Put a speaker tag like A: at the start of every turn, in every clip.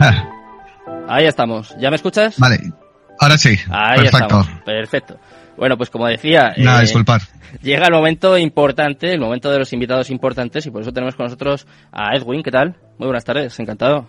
A: Ah.
B: Ahí estamos. ¿Ya me escuchas?
A: Vale, ahora sí.
B: Ahí
A: Perfecto.
B: estamos. Perfecto. Bueno, pues como decía,
A: Nada,
B: eh,
A: disculpar.
B: llega el momento importante, el momento de los invitados importantes y por eso tenemos con nosotros a Edwin. ¿Qué tal? Muy buenas tardes, encantado.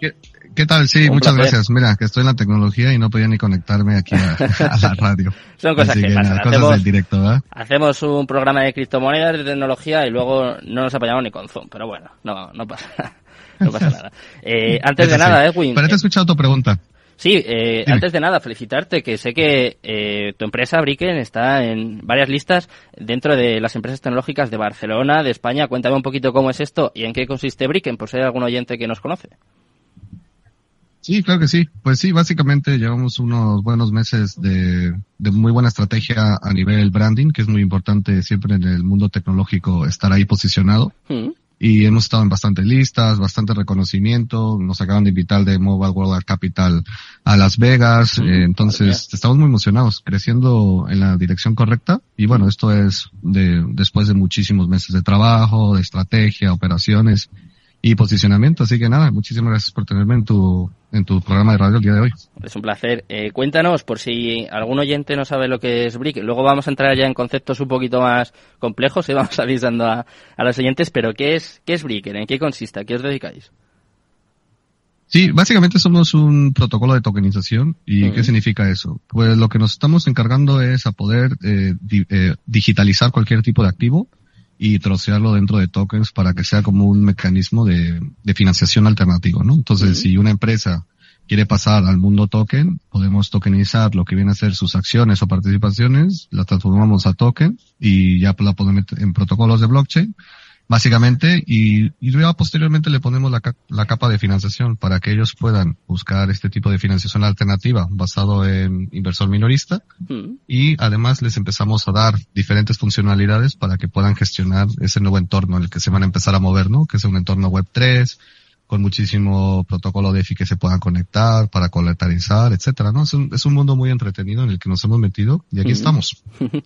A: ¿Qué, qué tal? Sí,
B: Un
A: muchas
B: placer.
A: gracias. Mira, que estoy en la tecnología y no podía ni conectarme aquí a, a la radio.
B: Son cosas
A: Así
B: que pasan.
A: nada, cosas
B: Hacemos-
A: del directo, ¿verdad?
B: Hacemos un programa de criptomonedas, de tecnología y luego no nos apañamos ni con Zoom, pero bueno, no, no pasa, no pasa nada. Eh, antes de nada, Edwin,
A: Pero te he
B: eh,
A: escuchado tu pregunta.
B: Sí, eh, antes de nada, felicitarte, que sé que eh, tu empresa, Bricken, está en varias listas dentro de las empresas tecnológicas de Barcelona, de España. Cuéntame un poquito cómo es esto y en qué consiste Bricken, por si hay algún oyente que nos conoce.
A: Sí, claro que sí. Pues sí, básicamente llevamos unos buenos meses de, de muy buena estrategia a nivel branding, que es muy importante siempre en el mundo tecnológico estar ahí posicionado.
B: Mm,
A: Y hemos estado en bastantes listas, bastante reconocimiento. Nos acaban de invitar de Mobile World Capital a Las Vegas.
B: Mm,
A: eh, entonces, estamos muy emocionados, creciendo en la dirección correcta. Y bueno, esto es de, después de muchísimos meses de trabajo, de estrategia, operaciones y posicionamiento. Así que nada, muchísimas gracias por tenerme en tu, en tu programa de radio el día de hoy.
B: Es un placer. Eh, cuéntanos, por si algún oyente no sabe lo que es Bricken. Luego vamos a entrar ya en conceptos un poquito más complejos y vamos avisando a, a los oyentes, pero ¿qué es, qué es Bricken? ¿En qué consiste? ¿A qué os dedicáis?
A: Sí, básicamente somos un protocolo de tokenización. ¿Y qué significa eso? Pues lo que nos estamos encargando es a poder eh, di- eh, digitalizar cualquier tipo de activo y trocearlo dentro de tokens para que sea como un mecanismo de, de financiación alternativo, ¿no? Entonces,
B: Ujú.
A: si una empresa quiere pasar al mundo token, podemos tokenizar lo que viene a ser sus acciones o participaciones, las transformamos a token y ya la podemos meter en protocolos de blockchain básicamente, y, y luego posteriormente le ponemos la, la capa de financiación para que ellos puedan buscar este tipo de financiación alternativa basado en inversor minorista
B: Mm.
A: y además les empezamos a dar diferentes funcionalidades para que puedan gestionar ese nuevo entorno en el que se van a empezar a mover, ¿no? Que es un entorno web 3 con muchísimo protocolo de EFI que se puedan conectar para colectarizar, etcétera, ¿no? Es un, es un mundo muy entretenido en el que nos hemos metido y aquí estamos.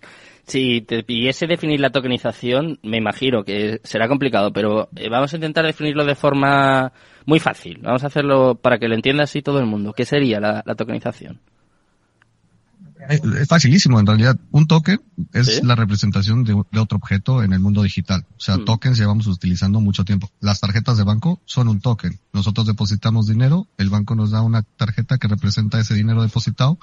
B: Si te pidiese definir la tokenización, me imagino que será complicado, pero eh, vamos a intentar definirlo de forma muy fácil. Vamos a hacerlo para que lo entienda así todo el mundo. ¿Qué sería la, la tokenización?
A: Eh, Es facilísimo, en realidad. Un token es
B: ¿Sí?
A: la representación de, de otro objeto en el mundo digital. O sea,
B: Mm.
A: tokens llevamos utilizando mucho tiempo. Las tarjetas de banco son un token. Nosotros depositamos dinero, el banco nos da una tarjeta que representa ese dinero depositado,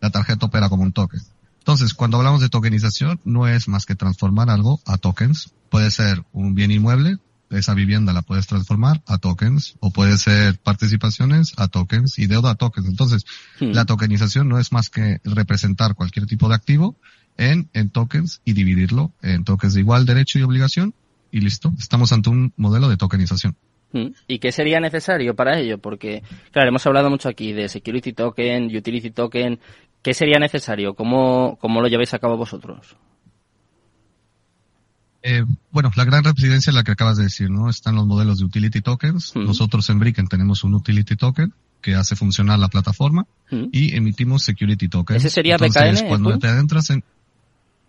A: la tarjeta opera como un token. Entonces, cuando hablamos de tokenización, no es más que transformar algo a tokens. Puede ser un bien inmueble, esa vivienda la puedes transformar a tokens, o puede ser participaciones a tokens y deuda a tokens. Entonces,
B: Hmm.
A: la tokenización no es más que representar cualquier tipo de activo en, en tokens y dividirlo en tokens de igual derecho y obligación y listo. Estamos ante un modelo de tokenización.
B: Mm. ¿Y qué sería necesario para ello? Porque, claro, hemos hablado mucho aquí de security token, utility token. ¿Qué sería necesario? ¿Cómo, cómo lo lleváis a cabo vosotros?
A: Eh, bueno, la gran residencia es la que acabas de decir, ¿no? Están los modelos de utility tokens. Nosotros en Bricken tenemos un utility token que hace funcionar la plataforma y emitimos security tokens.
B: ¿Ese sería
A: Entonces,
B: BKN,
A: cuando te adentras en...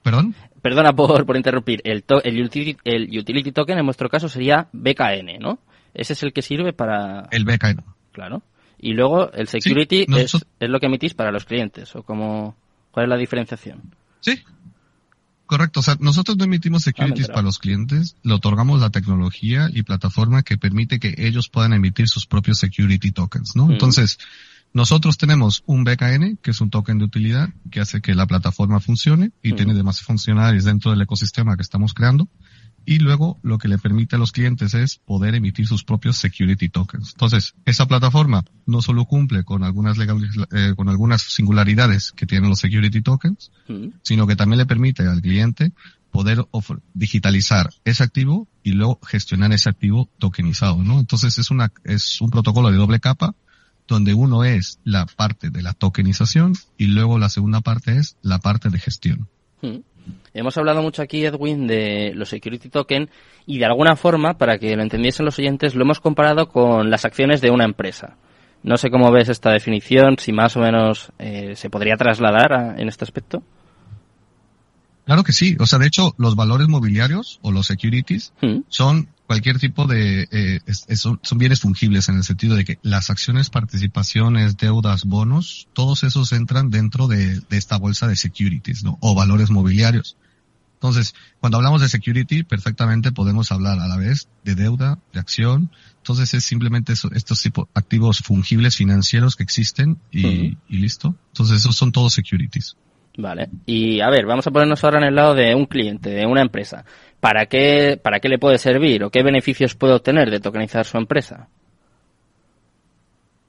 A: ¿Perdón?
B: Perdona por, por interrumpir. El, to- el, utility, el utility token en vuestro caso sería BKN, ¿no? Ese es el que sirve para...
A: El BKN.
B: Claro. Y luego el security
A: Sí, nosotros-
B: es, es lo que emitís para los clientes. ¿O cómo, cuál es la diferenciación?
A: Sí. Correcto. O sea, nosotros no emitimos
B: Ah,
A: securities para los clientes, le otorgamos la tecnología y plataforma que permite que ellos puedan emitir sus propios security tokens, ¿no?
B: Mm.
A: Entonces, nosotros tenemos un BKN, que es un token de utilidad, que hace que la plataforma funcione y
B: Mm.
A: tiene demás funcionalidades dentro del ecosistema que estamos creando. Y luego lo que le permite a los clientes es poder emitir sus propios security tokens. Entonces, esa plataforma no solo cumple con algunas legales, eh, con algunas singularidades que tienen los security tokens, sino que también le permite al cliente poder digitalizar ese activo y luego gestionar ese activo tokenizado, ¿no? Entonces es una, es un protocolo de doble capa donde uno es la parte de la tokenización y luego la segunda parte es la parte de gestión.
B: Hemos hablado mucho aquí, Edwin, de los security token y de alguna forma, para que lo entendiesen los oyentes, lo hemos comparado con las acciones de una empresa. No sé cómo ves esta definición, si más o menos eh, se podría trasladar a- en este aspecto.
A: Claro que sí. O sea, de hecho, los valores mobiliarios o los securities
B: Mm.
A: son cualquier tipo de, eh, son, bienes fungibles en el sentido de que las acciones, participaciones, deudas, bonos, todos esos entran dentro de, de esta bolsa de securities, ¿no? O valores mobiliarios. Entonces, cuando hablamos de security, perfectamente podemos hablar a la vez de deuda, de acción. Entonces es simplemente estos tipos activos fungibles financieros que existen y, y listo. Entonces esos son todos securities.
B: Vale. Y a ver, vamos a ponernos ahora en el lado de un cliente, de una empresa. ¿Para qué, para qué le puede servir o qué beneficios puede obtener de tokenizar su empresa?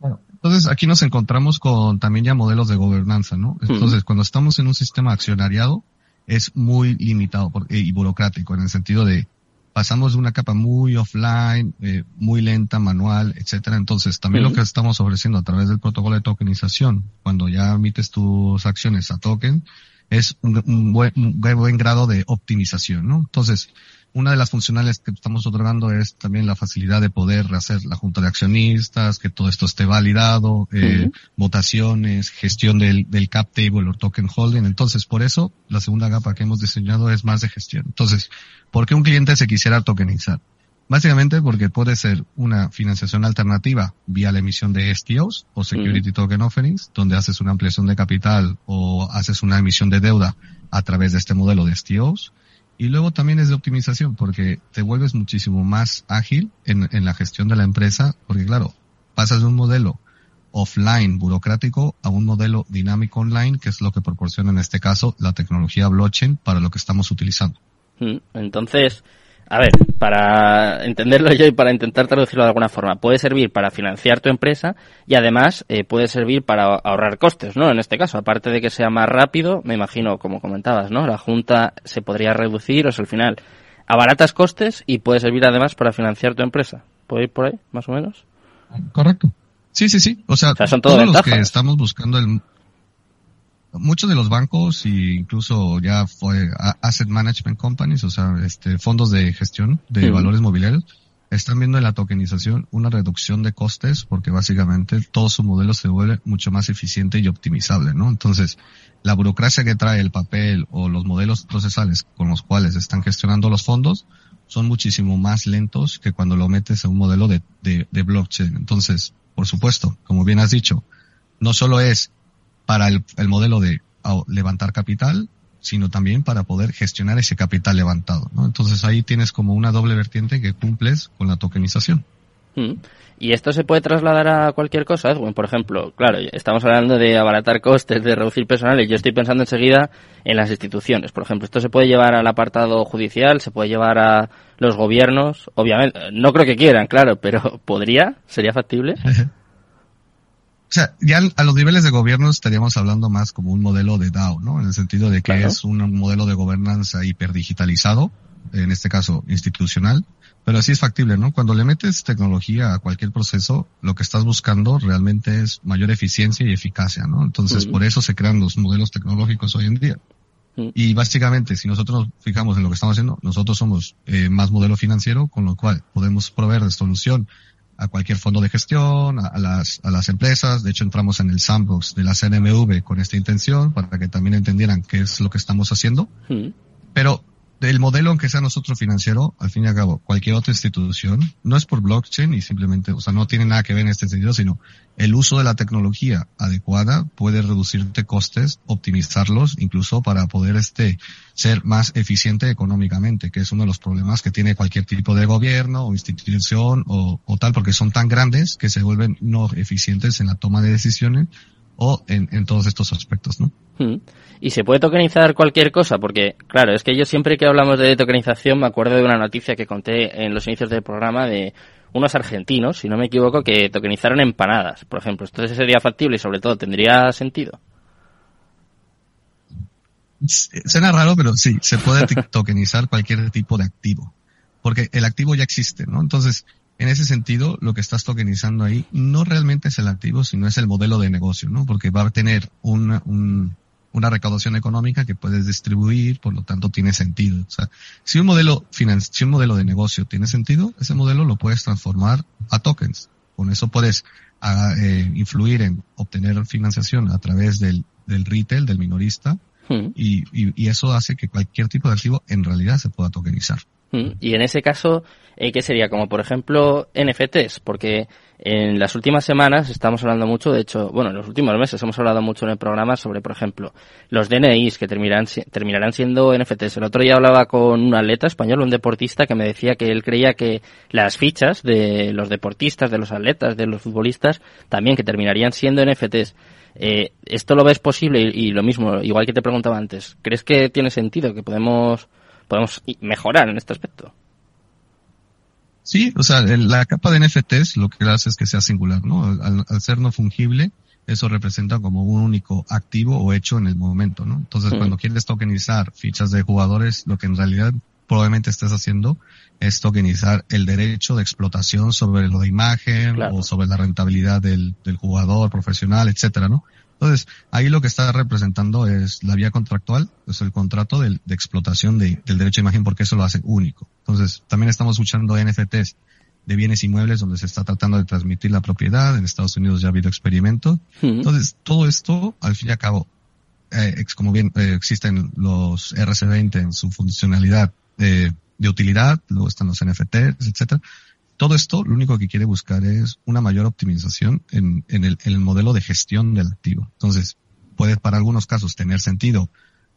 A: Bueno, entonces aquí nos encontramos con también ya modelos de gobernanza, ¿no? Entonces, cuando estamos en un sistema accionariado, es muy limitado y burocrático en el sentido de pasamos de una capa muy offline, eh, muy lenta, manual, etcétera. Entonces, también lo que estamos ofreciendo a través del protocolo de tokenización, cuando ya emites tus acciones a token, es un, buen, un buen grado de optimización, ¿no? Entonces, una de las funcionales que estamos otorgando es también la facilidad de poder hacer la junta de accionistas, que todo esto esté validado, eh, votaciones, gestión del, del cap table o token holding. Entonces, por eso, la segunda capa que hemos diseñado es más de gestión. Entonces, ¿por qué un cliente se quisiera tokenizar? Básicamente porque puede ser una financiación alternativa vía la emisión de STOs o Security Token Offerings, donde haces una ampliación de capital o haces una emisión de deuda a través de este modelo de STOs y luego también es de optimización, porque te vuelves muchísimo más ágil en, en la gestión de la empresa, porque claro, pasas de un modelo offline burocrático a un modelo dinámico online, que es lo que proporciona en este caso la tecnología blockchain para lo que estamos utilizando.
B: Mm, entonces, a ver, para entenderlo yo y para intentar traducirlo de alguna forma, puede servir para financiar tu empresa y además eh, puede servir para ahorrar costes, ¿no? En este caso, aparte de que sea más rápido, me imagino, como comentabas, ¿no? La junta se podría reducir, o sea, al final, abaratas costes y puede servir además para financiar tu empresa. ¿Puede ir por ahí, más o menos?
A: Correcto. Sí, sí, sí. O sea,
B: son todos los
A: que estamos buscando el, muchos de los bancos e incluso ya fue asset management companies, o sea, este fondos de gestión de valores mobiliarios, están viendo en la tokenización una reducción de costes porque básicamente todo su modelo se vuelve mucho más eficiente y optimizable, ¿no? Entonces, la burocracia que trae el papel o los modelos procesales con los cuales están gestionando los fondos son muchísimo más lentos que cuando lo metes a un modelo de, de, de blockchain. Entonces, por supuesto, como bien has dicho, no solo es para el, modelo de levantar capital, sino también para poder gestionar ese capital levantado. ¿no? Entonces ahí tienes como una doble vertiente que cumples con la tokenización.
B: Mm. ¿Y esto se puede trasladar a cualquier cosa, Edwin? Por ejemplo, claro, estamos hablando de abaratar costes, de reducir personal, y yo estoy pensando enseguida en las instituciones. Por ejemplo, esto se puede llevar al apartado judicial, se puede llevar a los gobiernos, obviamente, no creo que quieran, claro, pero ¿podría? ¿Sería factible?
A: O sea, ya a los niveles de gobierno estaríamos hablando más como un modelo de DAO, ¿no? En el sentido de que es un modelo de gobernanza hiperdigitalizado, en este caso institucional, pero así es factible, ¿no? Cuando le metes tecnología a cualquier proceso, lo que estás buscando realmente es mayor eficiencia y eficacia, ¿no? Entonces, por eso se crean los modelos tecnológicos hoy en día. Y básicamente, si nosotros nos fijamos en lo que estamos haciendo, nosotros somos eh, más modelo financiero, con lo cual podemos proveer de solución a cualquier fondo de gestión, a, las, a las empresas. De hecho, entramos en el sandbox de la CNMV con esta intención para que también entendieran qué es lo que estamos haciendo. Pero el modelo, aunque sea nosotros financiero, al fin y al cabo, cualquier otra institución, no es por blockchain y simplemente, o sea, no tiene nada que ver en este sentido, sino el uso de la tecnología adecuada puede reducirte costes, optimizarlos, incluso para poder este, ser más eficiente económicamente, que es uno de los problemas que tiene cualquier tipo de gobierno o institución o, o tal, porque son tan grandes que se vuelven no eficientes en la toma de decisiones o en, en todos estos aspectos, ¿no?
B: Hmm. Y se puede tokenizar cualquier cosa, porque, claro, es que yo siempre que hablamos de tokenización me acuerdo de una noticia que conté en los inicios del programa de unos argentinos, si no me equivoco, que tokenizaron empanadas, por ejemplo. Entonces sería factible y sobre todo tendría sentido.
A: Suena raro, pero sí, se puede tokenizar cualquier tipo de activo, porque el activo ya existe, ¿no? Entonces, en ese sentido, lo que estás tokenizando ahí no realmente es el activo, sino es el modelo de negocio, ¿no? Porque va a tener una, una recaudación económica que puedes distribuir, por lo tanto tiene sentido. O sea, si un modelo si un modelo de negocio tiene sentido, ese modelo lo puedes transformar a tokens. Con eso puedes ah, eh, influir en obtener financiación a través del, del retail, del minorista, hmm. y, y, y eso hace que cualquier tipo de activo en realidad se pueda tokenizar.
B: Mm, y en ese caso, eh, ¿qué sería? Como por ejemplo NFTs, porque en las últimas semanas estamos hablando mucho, de hecho, bueno, en los últimos meses hemos hablado mucho en el programa sobre, por ejemplo, los DNIs que terminarán, terminarán siendo NFTs. El otro día hablaba con un atleta español, un deportista, que me decía que él creía que las fichas de los deportistas, de los atletas, de los futbolistas, también que terminarían siendo NFTs. Eh, ¿Esto lo ves posible? Y, y, lo mismo, igual que te preguntaba antes, ¿crees que tiene sentido que podemos podemos mejorar en este aspecto.
A: Sí, o sea, la capa de NFTs lo que hace es que sea singular, ¿no? Al, ser no fungible, eso representa como un único activo o hecho en el momento, ¿no? Entonces, cuando quieres tokenizar fichas de jugadores, lo que en realidad probablemente estés haciendo es tokenizar el derecho de explotación sobre lo de imagen o sobre la rentabilidad del, del jugador profesional, etcétera, ¿no? Entonces, ahí lo que está representando es la vía contractual, es el contrato de, explotación del derecho a imagen porque eso lo hace único. Entonces, también estamos escuchando NFTs de bienes inmuebles donde se está tratando de transmitir la propiedad. En Estados Unidos ya ha habido experimentos. Entonces, todo esto, al fin y al cabo, eh, como bien eh, existen los RC20 en su funcionalidad de utilidad, luego están los NFTs, etcétera. Todo esto lo único que quiere buscar es una mayor optimización en, el, modelo de gestión del activo. Entonces, puede para algunos casos tener sentido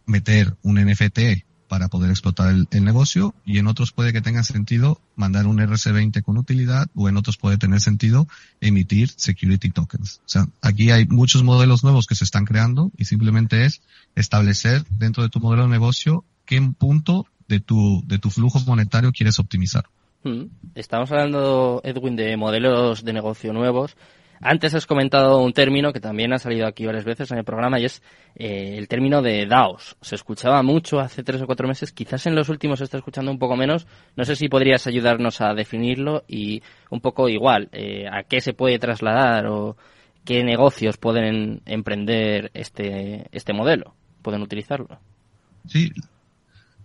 A: meter un NFT para poder explotar el, negocio y en otros puede que tenga sentido mandar un RC20 con utilidad o en otros puede tener sentido emitir security tokens. O sea, aquí hay muchos modelos nuevos que se están creando y simplemente es establecer dentro de tu modelo de negocio qué punto de tu, de tu flujo monetario quieres optimizar.
B: Mm. Estamos hablando, Edwin, de modelos de negocio nuevos. Antes has comentado un término que también ha salido aquí varias veces en el programa y es eh, el término de DAOs. Se escuchaba mucho hace tres o cuatro meses, quizás en los últimos se está escuchando un poco menos. No sé si podrías ayudarnos a definirlo y un poco igual, eh, a qué se puede trasladar o qué negocios pueden emprender este, este modelo, pueden utilizarlo.
A: Sí,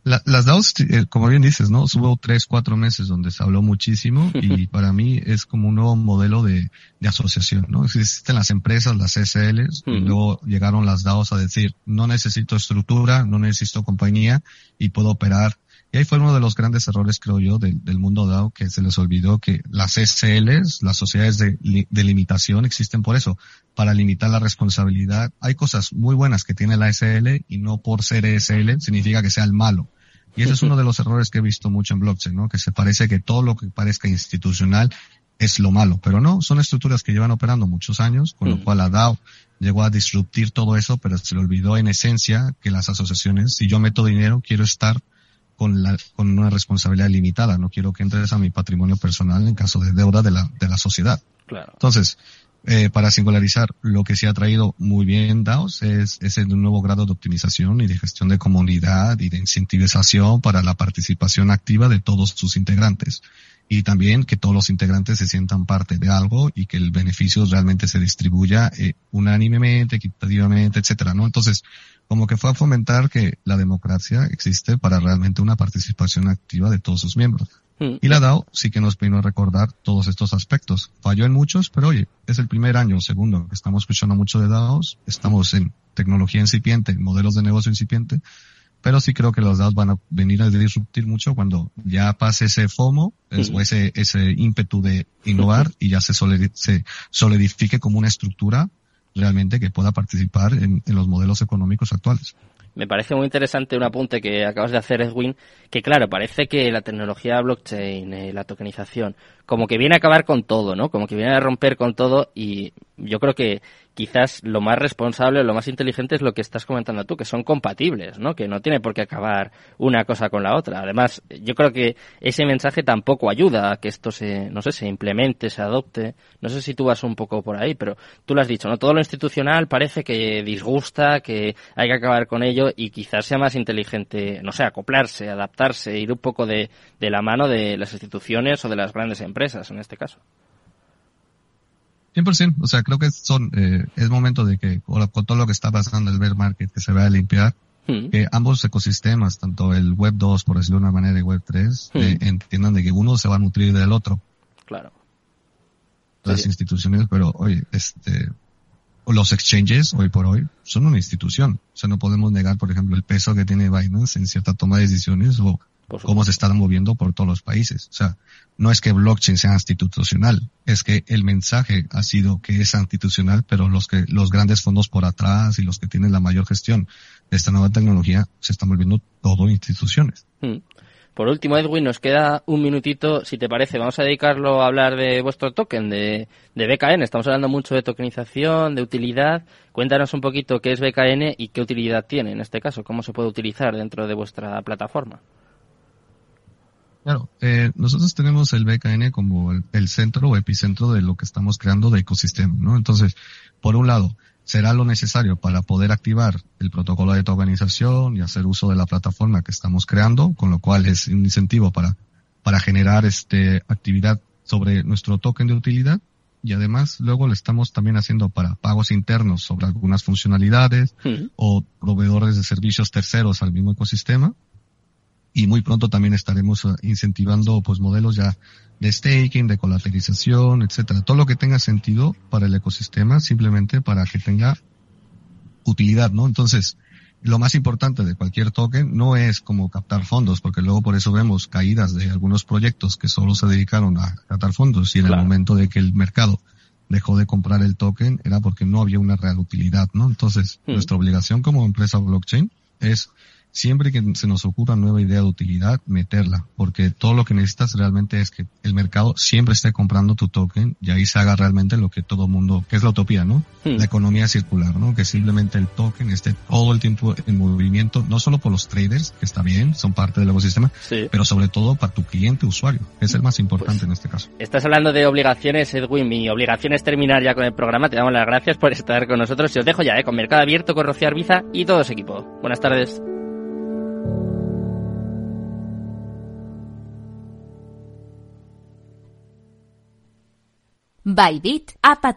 A: las DAOs, eh, como bien dices, ¿no? Hubo tres, cuatro meses donde se habló muchísimo y para mí es como un nuevo modelo de, de asociación, ¿no? Existen las empresas, las SLs, y luego llegaron las DAOs a decir, no necesito estructura, no necesito compañía y puedo operar. Y ahí fue uno de los grandes errores, creo yo, del, del mundo DAO, que se les olvidó que las SLs, las sociedades de, de limitación, existen por eso, para limitar la responsabilidad. Hay cosas muy buenas que tiene la SL y no por ser SL significa que sea el malo y ese es uno de los errores que he visto mucho en blockchain, ¿no? Que se parece que todo lo que parezca institucional es lo malo, pero no, son estructuras que llevan operando muchos años, con lo cual la DAO llegó a disruptir todo eso, pero se le olvidó en esencia que las asociaciones, si yo meto dinero, quiero estar con la, con una responsabilidad limitada, no quiero que entres a mi patrimonio personal en caso de deuda de la, de la sociedad.
B: Claro.
A: Entonces, eh, para singularizar, lo que se ha traído muy bien DAOs es ese nuevo grado de optimización y de gestión de comunidad y de incentivización para la participación activa de todos sus integrantes. Y también que todos los integrantes se sientan parte de algo y que el beneficio realmente se distribuya eh, unánimemente, equitativamente, etcétera, ¿no? Entonces, como que fue a fomentar que la democracia existe para realmente una participación activa de todos sus miembros. Mm. Y la DAO sí que nos vino a recordar todos estos aspectos. Falló en muchos, pero oye, es el primer año, segundo, que estamos escuchando mucho de DAOs, estamos en tecnología incipiente, modelos de negocio incipiente, pero sí creo que los DAOs van a venir a disruptir mucho cuando ya pase ese FOMO, o ese, ese ímpetu de innovar y ya se, se solidifique como una estructura realmente que pueda participar en los modelos económicos actuales
B: me parece muy interesante un apunte que acabas de hacer, Edwin, que claro, parece que la tecnología blockchain, eh, la tokenización, como que viene a acabar con todo, ¿no? Como que viene a romper con todo y yo creo que quizás lo más responsable, lo más inteligente es lo que estás comentando tú, que son compatibles, ¿no? Que no tiene por qué acabar una cosa con la otra. Además, yo creo que ese mensaje tampoco ayuda a que esto se, no sé, se implemente, se adopte. No sé si tú vas un poco por ahí, pero tú lo has dicho, ¿no? Todo lo institucional parece que disgusta, que hay que acabar con ello y quizás sea más inteligente, no sé, acoplarse, adaptarse, ir un poco de, de la mano de las instituciones o de las grandes empresas en este caso.
A: 100%, o sea, creo que son, eh, es momento de que, con todo lo que está pasando el bear market, que se vaya a limpiar, hmm. que ambos ecosistemas, tanto el Web 2, por decirlo de una manera, y Web 3, hmm. eh, entiendan de que uno se va a nutrir del otro.
B: Claro.
A: Las instituciones, pero oye, este, los exchanges, hoy por hoy, son una institución. O sea, no podemos negar, por ejemplo, el peso que tiene Binance en cierta toma de decisiones o cómo se están moviendo por todos los países. O sea, no es que blockchain sea institucional, es que el mensaje ha sido que es institucional, pero los que, los grandes fondos por atrás y los que tienen la mayor gestión de esta nueva tecnología se están volviendo todo instituciones.
B: Hmm. Por último, Edwin, nos queda un minutito, si te parece, vamos a dedicarlo a hablar de vuestro token, de, de BKN. Estamos hablando mucho de tokenización, de utilidad. Cuéntanos un poquito qué es BKN y qué utilidad tiene en este caso, cómo se puede utilizar dentro de vuestra plataforma.
A: Claro, eh, nosotros tenemos el BKN como el, centro o epicentro de lo que estamos creando de ecosistema, ¿no? Entonces, por un lado, será lo necesario para poder activar el protocolo de tokenización y hacer uso de la plataforma que estamos creando, con lo cual es un incentivo para, para generar este actividad sobre nuestro token de utilidad. Y además luego lo estamos también haciendo para pagos internos sobre algunas funcionalidades o proveedores de servicios terceros al mismo ecosistema y muy pronto también estaremos eh, incentivando pues modelos ya de staking, de colateralización, etcétera. Todo lo que tenga sentido para el ecosistema, simplemente para que tenga utilidad, ¿no? Entonces, lo más importante de cualquier token no es como captar fondos, porque luego por eso vemos caídas de algunos proyectos que solo se dedicaron a captar fondos y en el momento de que el mercado dejó de comprar el token era porque no había una real utilidad, ¿no? Entonces, hmm. nuestra obligación como empresa blockchain es siempre que se nos ocurra nueva idea de utilidad, meterla, porque todo lo que necesitas realmente es que el mercado siempre esté comprando tu token y ahí se haga realmente lo que todo mundo, que es la utopía, ¿no? Hmm. La economía circular, ¿no? Que simplemente el token esté todo el tiempo en movimiento, no solo por los traders, que está bien, son parte del ecosistema, pero sobre todo para tu cliente usuario, que es el más importante pues, en este caso.
B: Estás hablando de obligaciones, Edwin, mi obligación es terminar ya con el programa, te damos las gracias por estar con nosotros y os dejo ya, ¿eh? Con Mercado Abierto, con Rocío Arbiza y todo su equipo. Buenas tardes.
C: Bybit ha patrocinado